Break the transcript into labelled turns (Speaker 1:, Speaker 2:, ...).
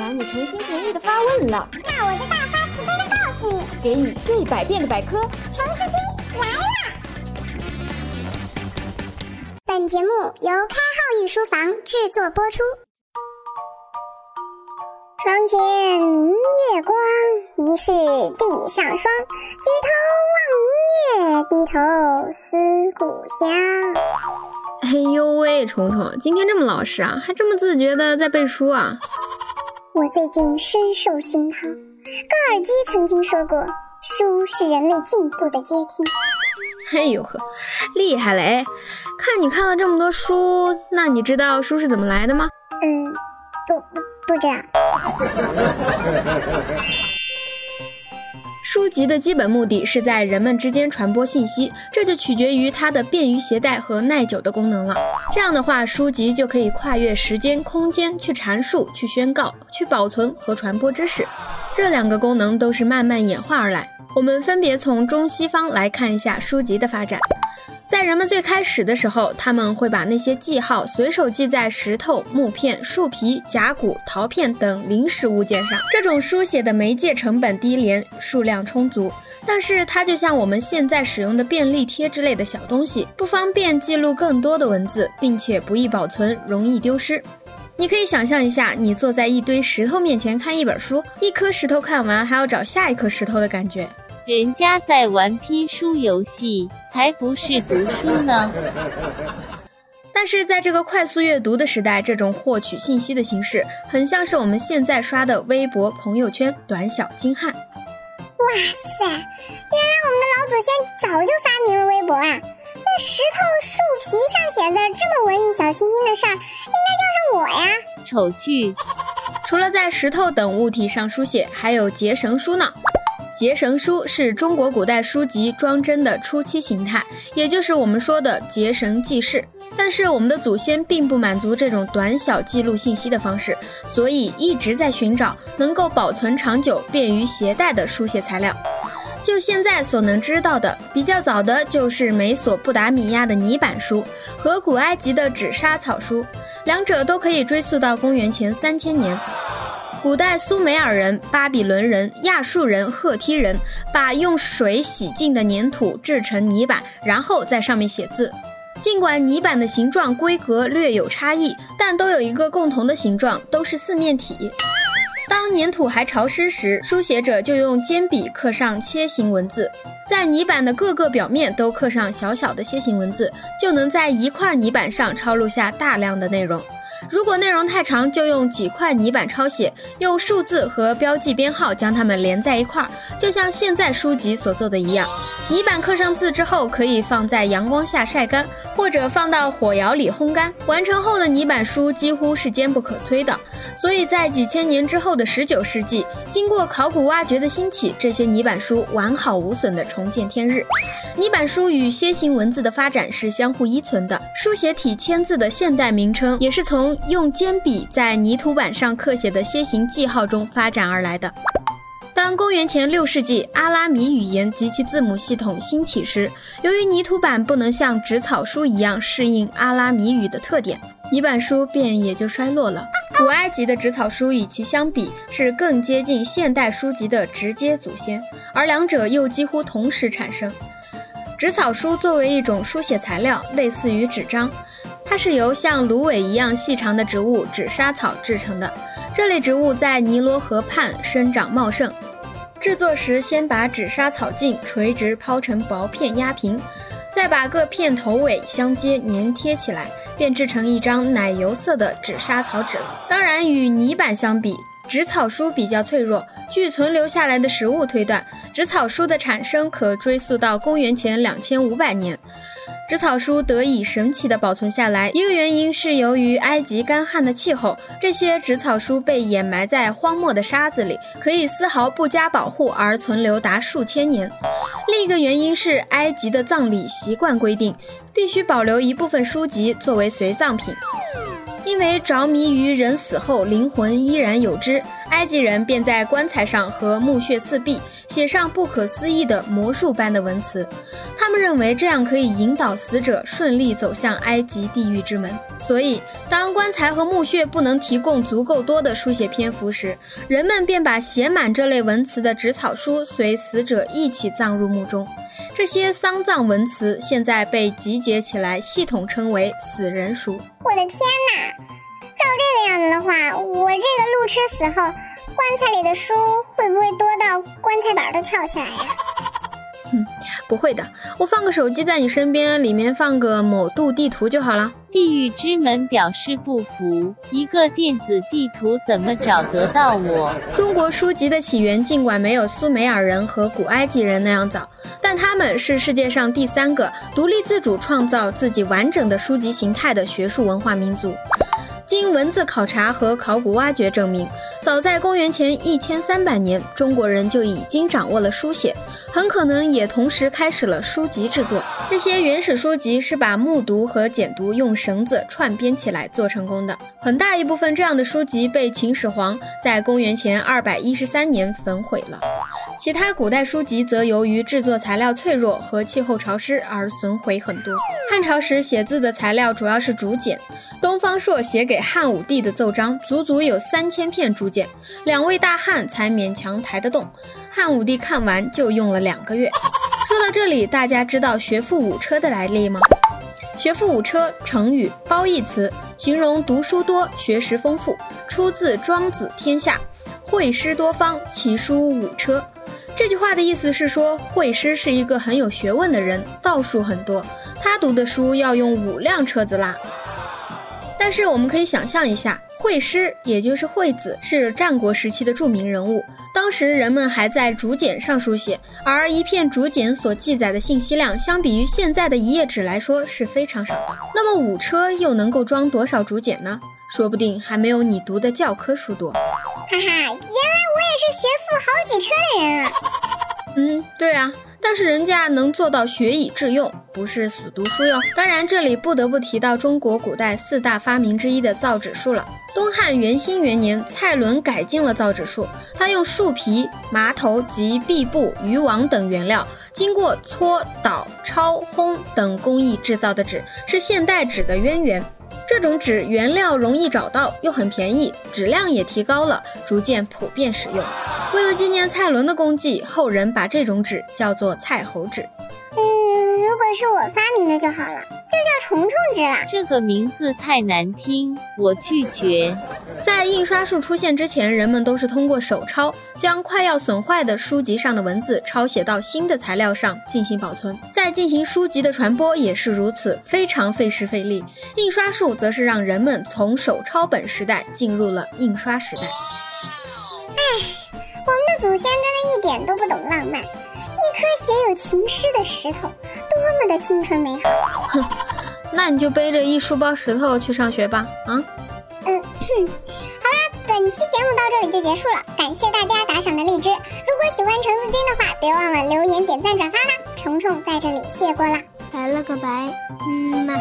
Speaker 1: 然你诚心诚意的发问了，
Speaker 2: 那我就大发慈悲的告诉你，
Speaker 1: 给你最百变的百科，
Speaker 2: 童子君来了。本节目由开号御书房制作播出。床前明月光，疑是地上霜。举头望明月，低头思故乡。
Speaker 3: 哎呦喂，虫虫，今天这么老实啊，还这么自觉的在背书啊！
Speaker 2: 我最近深受熏陶，高尔基曾经说过，书是人类进步的阶梯。
Speaker 3: 哎呦呵，厉害了哎！看你看了这么多书，那你知道书是怎么来的吗？
Speaker 2: 嗯，不不不知道。
Speaker 3: 书籍的基本目的是在人们之间传播信息，这就取决于它的便于携带和耐久的功能了。这样的话，书籍就可以跨越时间、空间去阐述、去宣告、去保存和传播知识。这两个功能都是慢慢演化而来。我们分别从中西方来看一下书籍的发展。在人们最开始的时候，他们会把那些记号随手记在石头、木片、树皮、甲骨、陶片等临时物件上。这种书写的媒介成本低廉，数量充足，但是它就像我们现在使用的便利贴之类的小东西，不方便记录更多的文字，并且不易保存，容易丢失。你可以想象一下，你坐在一堆石头面前看一本书，一颗石头看完还要找下一颗石头的感觉。
Speaker 4: 人家在玩拼书游戏，才不是读书呢。
Speaker 3: 但是在这个快速阅读的时代，这种获取信息的形式，很像是我们现在刷的微博、朋友圈，短小精悍。
Speaker 2: 哇塞，原来我们的老祖先早就发明了微博啊！在石头、树皮上写字这么文艺小清新的事儿，应该叫上我呀！
Speaker 4: 丑剧。
Speaker 3: 除了在石头等物体上书写，还有结绳书呢。结绳书是中国古代书籍装帧的初期形态，也就是我们说的结绳记事。但是我们的祖先并不满足这种短小记录信息的方式，所以一直在寻找能够保存长久、便于携带的书写材料。就现在所能知道的，比较早的就是美索不达米亚的泥板书和古埃及的纸莎草书，两者都可以追溯到公元前三千年。古代苏美尔人、巴比伦人、亚述人、赫梯人把用水洗净的粘土制成泥板，然后在上面写字。尽管泥板的形状规格略有差异，但都有一个共同的形状，都是四面体。当粘土还潮湿时，书写者就用尖笔刻上楔形文字，在泥板的各个表面都刻上小小的楔形文字，就能在一块泥板上抄录下大量的内容。如果内容太长，就用几块泥板抄写，用数字和标记编号将它们连在一块儿，就像现在书籍所做的一样。泥板刻上字之后，可以放在阳光下晒干，或者放到火窑里烘干。完成后的泥板书几乎是坚不可摧的。所以在几千年之后的十九世纪，经过考古挖掘的兴起，这些泥板书完好无损地重见天日。泥板书与楔形文字的发展是相互依存的。书写体签字的现代名称也是从用尖笔在泥土板上刻写的楔形记号中发展而来的。当公元前六世纪阿拉米语言及其字母系统兴起时，由于泥土板不能像纸草书一样适应阿拉米语的特点，泥板书便也就衰落了。古埃及的纸草书与其相比是更接近现代书籍的直接祖先，而两者又几乎同时产生。纸草书作为一种书写材料，类似于纸张，它是由像芦苇一样细长的植物纸莎草制成的。这类植物在尼罗河畔生长茂盛。制作时，先把纸莎草茎垂直抛成薄片压平，再把各片头尾相接粘贴起来，便制成一张奶油色的纸莎草纸了。当然，与泥板相比，纸草书比较脆弱。据存留下来的实物推断，纸草书的产生可追溯到公元前两千五百年。纸草书得以神奇地保存下来，一个原因是由于埃及干旱的气候，这些纸草书被掩埋在荒漠的沙子里，可以丝毫不加保护而存留达数千年。另一个原因是埃及的葬礼习惯规定，必须保留一部分书籍作为随葬品。因为着迷于人死后灵魂依然有知，埃及人便在棺材上和墓穴四壁写上不可思议的魔术般的文词。他们认为这样可以引导死者顺利走向埃及地狱之门。所以，当棺材和墓穴不能提供足够多的书写篇幅时，人们便把写满这类文词的纸草书随死者一起葬入墓中。这些丧葬文词现在被集结起来，系统称为死人书。
Speaker 2: 我的天哪！照这个样子的话，我这个路痴死后，棺材里的书会不会多到棺材板都翘起来呀？
Speaker 3: 哼，不会的，我放个手机在你身边，里面放个某度地图就好了。
Speaker 4: 地狱之门表示不服，一个电子地图怎么找得到我？
Speaker 3: 中国书籍的起源尽管没有苏美尔人和古埃及人那样早，但他们是世界上第三个独立自主创造自己完整的书籍形态的学术文化民族。经文字考察和考古挖掘证明，早在公元前一千三百年，中国人就已经掌握了书写，很可能也同时开始了书籍制作。这些原始书籍是把木牍和简牍用绳子串编起来做成功的。很大一部分这样的书籍被秦始皇在公元前二百一十三年焚毁了，其他古代书籍则由于制作材料脆弱和气候潮湿而损毁很多。汉朝时写字的材料主要是竹简。东方朔写给汉武帝的奏章，足足有三千片竹简，两位大汉才勉强抬得动。汉武帝看完就用了两个月。说到这里，大家知道学富五车的来历吗？学富五车成语褒义词，形容读书多、学识丰富，出自《庄子·天下》，会师多方，其书五车。这句话的意思是说，会师是一个很有学问的人，道术很多，他读的书要用五辆车子拉。但是我们可以想象一下，惠施也就是惠子是战国时期的著名人物。当时人们还在竹简上书写，而一片竹简所记载的信息量，相比于现在的一页纸来说是非常少的。那么五车又能够装多少竹简呢？说不定还没有你读的教科书多。哈
Speaker 2: 哈，原来我也是学富好几车的人啊！
Speaker 3: 嗯，对啊。但是人家能做到学以致用，不是死读书哟。当然，这里不得不提到中国古代四大发明之一的造纸术了。东汉元兴元年，蔡伦改进了造纸术，他用树皮、麻头及壁布、渔网等原料，经过搓、捣、抄、烘等工艺制造的纸，是现代纸的渊源。这种纸原料容易找到，又很便宜，质量也提高了，逐渐普遍使用。为了纪念蔡伦的功绩，后人把这种纸叫做蔡侯纸。
Speaker 2: 嗯，如果是我发明的就好了，就叫虫虫纸啦。
Speaker 4: 这个名字太难听，我拒绝。
Speaker 3: 在印刷术出现之前，人们都是通过手抄，将快要损坏的书籍上的文字抄写到新的材料上进行保存。再进行书籍的传播也是如此，非常费时费力。印刷术则是让人们从手抄本时代进入了印刷时代。
Speaker 2: 唉，我们的祖先真的一点都不懂浪漫，一颗写有情诗的石头，多么的清纯美好。
Speaker 3: 哼，那你就背着一书包石头去上学吧。啊。
Speaker 2: 嗯好啦，本期节目到这里就结束了，感谢大家打赏的荔枝。如果喜欢橙子君的话，别忘了留言、点赞、转发啦！虫虫在这里谢过啦，
Speaker 1: 拜了个拜，嗯嘛。